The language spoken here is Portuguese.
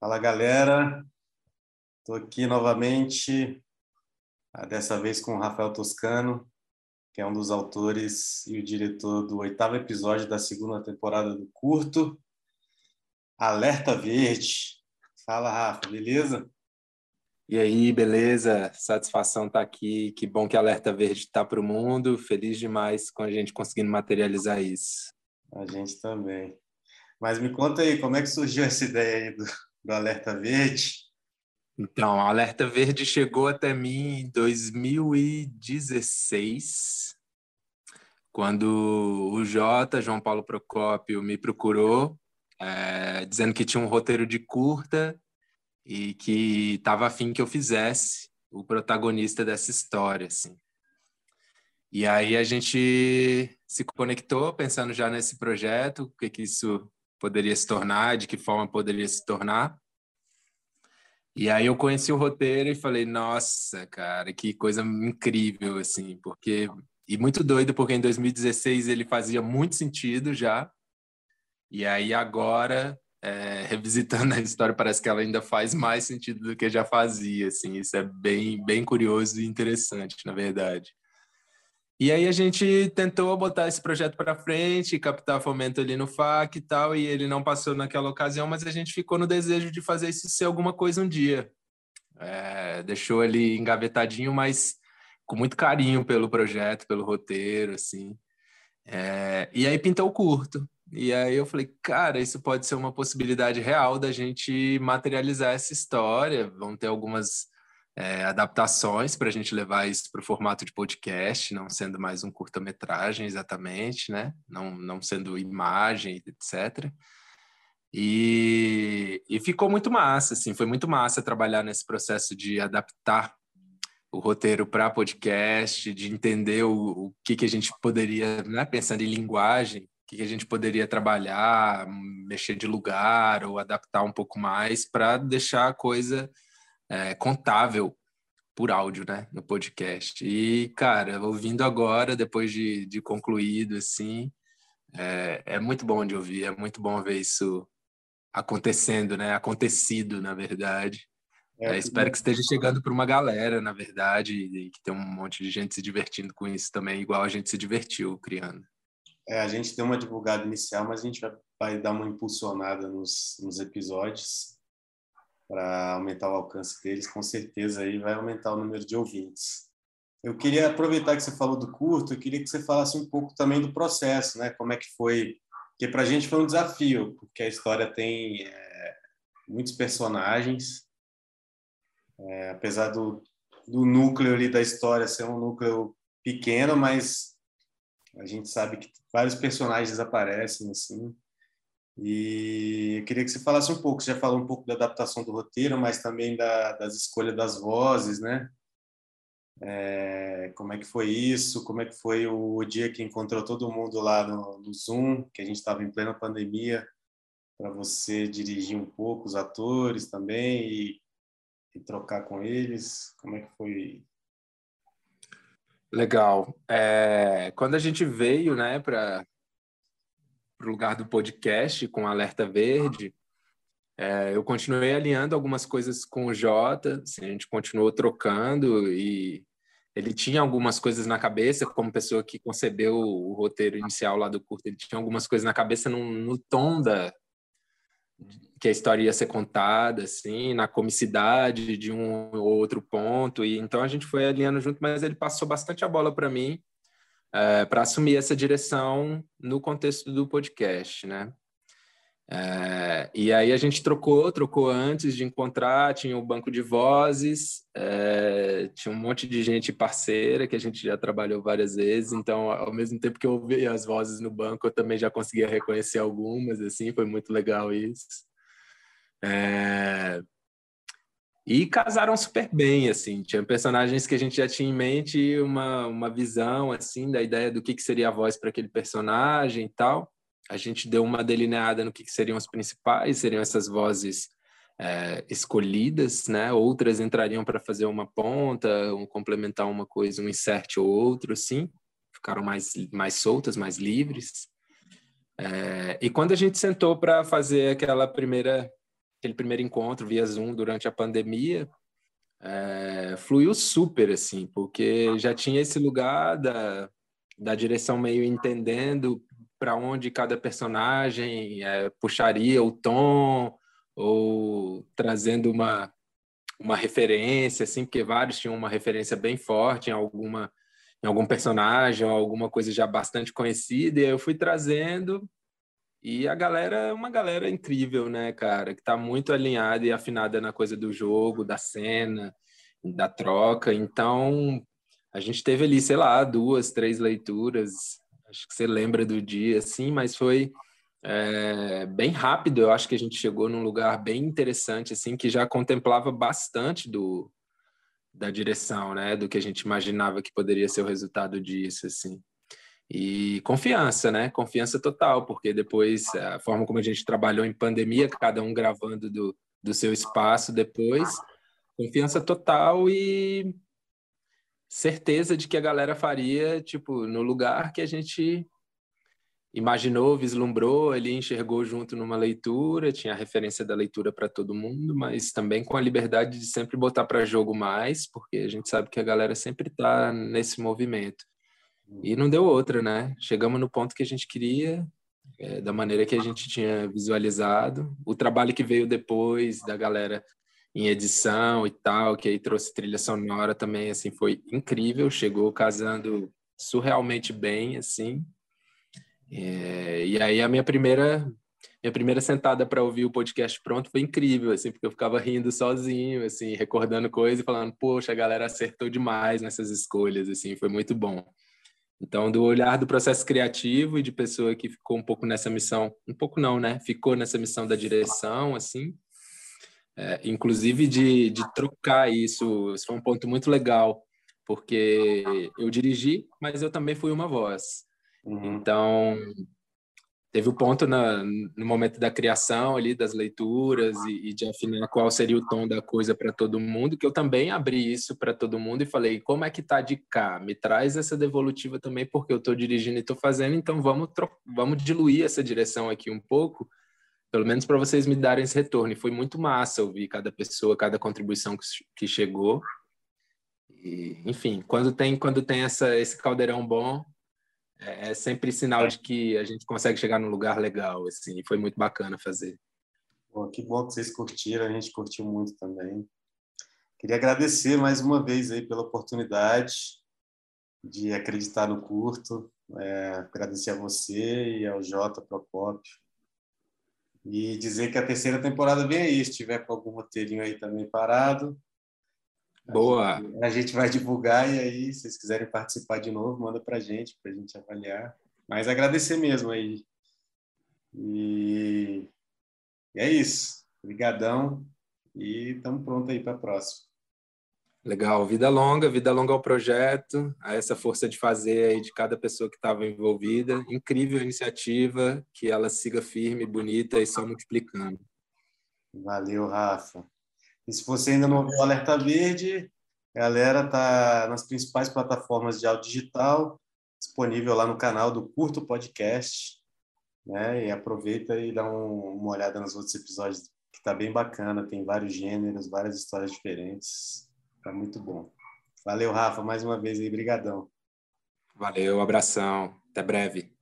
Fala galera, estou aqui novamente, ah, dessa vez com o Rafael Toscano, que é um dos autores e o diretor do oitavo episódio da segunda temporada do curto, Alerta Verde. Fala Rafa, beleza? E aí, beleza? Satisfação estar tá aqui. Que bom que Alerta Verde está para o mundo. Feliz demais com a gente conseguindo materializar isso. A gente também. Mas me conta aí, como é que surgiu essa ideia aí do, do Alerta Verde? Então, o Alerta Verde chegou até mim em 2016, quando o Jota, João Paulo Procópio, me procurou, é, dizendo que tinha um roteiro de curta e que estava afim que eu fizesse o protagonista dessa história, assim. E aí a gente se conectou pensando já nesse projeto, o que que isso poderia se tornar, de que forma poderia se tornar. E aí eu conheci o roteiro e falei, nossa, cara, que coisa incrível, assim, porque... E muito doido, porque em 2016 ele fazia muito sentido já. E aí agora, é, revisitando a história, parece que ela ainda faz mais sentido do que já fazia, assim. Isso é bem, bem curioso e interessante, na verdade. E aí a gente tentou botar esse projeto para frente, captar fomento ali no FAC e tal, e ele não passou naquela ocasião, mas a gente ficou no desejo de fazer isso ser alguma coisa um dia. É, deixou ali engavetadinho, mas com muito carinho pelo projeto, pelo roteiro, assim. É, e aí pintou o curto. E aí eu falei, cara, isso pode ser uma possibilidade real da gente materializar essa história. Vão ter algumas é, adaptações para a gente levar isso para o formato de podcast, não sendo mais um curta-metragem exatamente, né? Não, não sendo imagem, etc. E, e ficou muito massa, assim, foi muito massa trabalhar nesse processo de adaptar o roteiro para podcast, de entender o, o que, que a gente poderia, né, pensando em linguagem, o que, que a gente poderia trabalhar, mexer de lugar ou adaptar um pouco mais para deixar a coisa é, contável por áudio, né, no podcast. E, cara, ouvindo agora, depois de, de concluído, assim, é, é muito bom de ouvir, é muito bom ver isso acontecendo, né, acontecido, na verdade. É, é, espero que esteja chegando para uma galera, na verdade, e que tem um monte de gente se divertindo com isso também, igual a gente se divertiu criando. É, a gente deu uma divulgada inicial, mas a gente vai, vai dar uma impulsionada nos, nos episódios para aumentar o alcance deles, com certeza aí vai aumentar o número de ouvintes. Eu queria aproveitar que você falou do curto, eu queria que você falasse um pouco também do processo, né? Como é que foi? Porque para a gente foi um desafio, porque a história tem é, muitos personagens, é, apesar do, do núcleo ali da história ser um núcleo pequeno, mas a gente sabe que vários personagens aparecem assim. E eu queria que você falasse um pouco, você já falou um pouco da adaptação do roteiro, mas também da, das escolhas das vozes, né? É, como é que foi isso? Como é que foi o, dia que encontrou todo mundo lá no, no Zoom, que a gente estava em plena pandemia, para você dirigir um pouco os atores também e, e, trocar com eles? Como é que foi? Legal. É, quando a gente veio, né, para para o lugar do podcast com Alerta Verde, é, eu continuei alinhando algumas coisas com o Jota, assim, a gente continuou trocando e ele tinha algumas coisas na cabeça, como pessoa que concebeu o roteiro inicial lá do curto, ele tinha algumas coisas na cabeça no, no tom da que a história ia ser contada, assim, na comicidade de um ou outro ponto, e então a gente foi alinhando junto, mas ele passou bastante a bola para mim, é, para assumir essa direção no contexto do podcast, né? É, e aí a gente trocou, trocou antes de encontrar, tinha o um banco de vozes, é, tinha um monte de gente parceira que a gente já trabalhou várias vezes, então ao mesmo tempo que eu ouvi as vozes no banco, eu também já conseguia reconhecer algumas, assim, foi muito legal isso. É, e casaram super bem, assim. Tinha personagens que a gente já tinha em mente uma, uma visão, assim, da ideia do que, que seria a voz para aquele personagem e tal. A gente deu uma delineada no que, que seriam os principais, seriam essas vozes é, escolhidas, né? Outras entrariam para fazer uma ponta, um complementar uma coisa, um insert ou outro, assim. Ficaram mais, mais soltas, mais livres. É, e quando a gente sentou para fazer aquela primeira aquele primeiro encontro via Zoom durante a pandemia, é, fluiu super, assim, porque já tinha esse lugar da, da direção meio entendendo para onde cada personagem é, puxaria o tom, ou trazendo uma, uma referência, assim, porque vários tinham uma referência bem forte em alguma em algum personagem ou alguma coisa já bastante conhecida, e eu fui trazendo e a galera é uma galera incrível, né, cara, que tá muito alinhada e afinada na coisa do jogo, da cena, da troca. Então, a gente teve ali, sei lá, duas, três leituras. Acho que você lembra do dia, assim, mas foi é, bem rápido. Eu acho que a gente chegou num lugar bem interessante, assim, que já contemplava bastante do da direção, né, do que a gente imaginava que poderia ser o resultado disso, assim. E confiança, né? Confiança total, porque depois a forma como a gente trabalhou em pandemia, cada um gravando do, do seu espaço depois, confiança total e certeza de que a galera faria, tipo, no lugar que a gente imaginou, vislumbrou, ele enxergou junto numa leitura, tinha a referência da leitura para todo mundo, mas também com a liberdade de sempre botar para jogo mais, porque a gente sabe que a galera sempre está nesse movimento. E não deu outra, né? Chegamos no ponto que a gente queria, é, da maneira que a gente tinha visualizado. O trabalho que veio depois da galera em edição e tal, que aí trouxe trilha sonora também, assim, foi incrível. Chegou casando surrealmente bem, assim. É, e aí a minha primeira minha primeira sentada para ouvir o podcast pronto foi incrível, assim, porque eu ficava rindo sozinho, assim, recordando coisas e falando, poxa, a galera acertou demais nessas escolhas, assim, foi muito bom. Então, do olhar do processo criativo e de pessoa que ficou um pouco nessa missão, um pouco não, né? Ficou nessa missão da direção, assim, é, inclusive de, de trocar isso, isso foi um ponto muito legal, porque eu dirigi, mas eu também fui uma voz. Uhum. Então, teve o ponto na, no momento da criação ali das leituras e, e, de afinar qual seria o tom da coisa para todo mundo que eu também abri isso para todo mundo e falei como é que tá de cá? Me traz essa devolutiva também porque eu estou dirigindo e estou fazendo então vamos vamos diluir essa direção aqui um pouco pelo menos para vocês me darem esse retorno. E foi muito massa ouvir cada pessoa cada contribuição que, que chegou. E, enfim quando tem quando tem essa esse caldeirão bom é, é sempre sinal é. de que a gente consegue chegar num lugar legal, assim, foi muito bacana fazer. Pô, que bom que vocês curtiram, a gente curtiu muito também. Queria agradecer mais uma vez aí pela oportunidade de acreditar no curto, é, agradecer a você e ao Jota Procópio e dizer que a terceira temporada vem aí, se tiver com algum roteirinho aí também parado, Boa. A gente, vai divulgar e aí, se vocês quiserem participar de novo, manda para a gente, para a gente avaliar. Mas agradecer mesmo aí. E, e é isso. Obrigadão e estamos prontos aí para a próxima. Legal, vida longa, vida longa ao projeto, a essa força de fazer aí de cada pessoa que estava envolvida. Incrível iniciativa, que ela siga firme, bonita e só multiplicando. Valeu, Rafa. E se você ainda não viu o Alerta Verde, a galera tá nas principais plataformas de áudio digital, disponível lá no canal do Curto Podcast, né? E aproveita e dá um, uma olhada nos outros episódios, que tá bem bacana, tem vários gêneros, várias histórias diferentes, tá muito bom. Valeu, Rafa, mais uma vez aí, brigadão. Valeu, abração, até breve.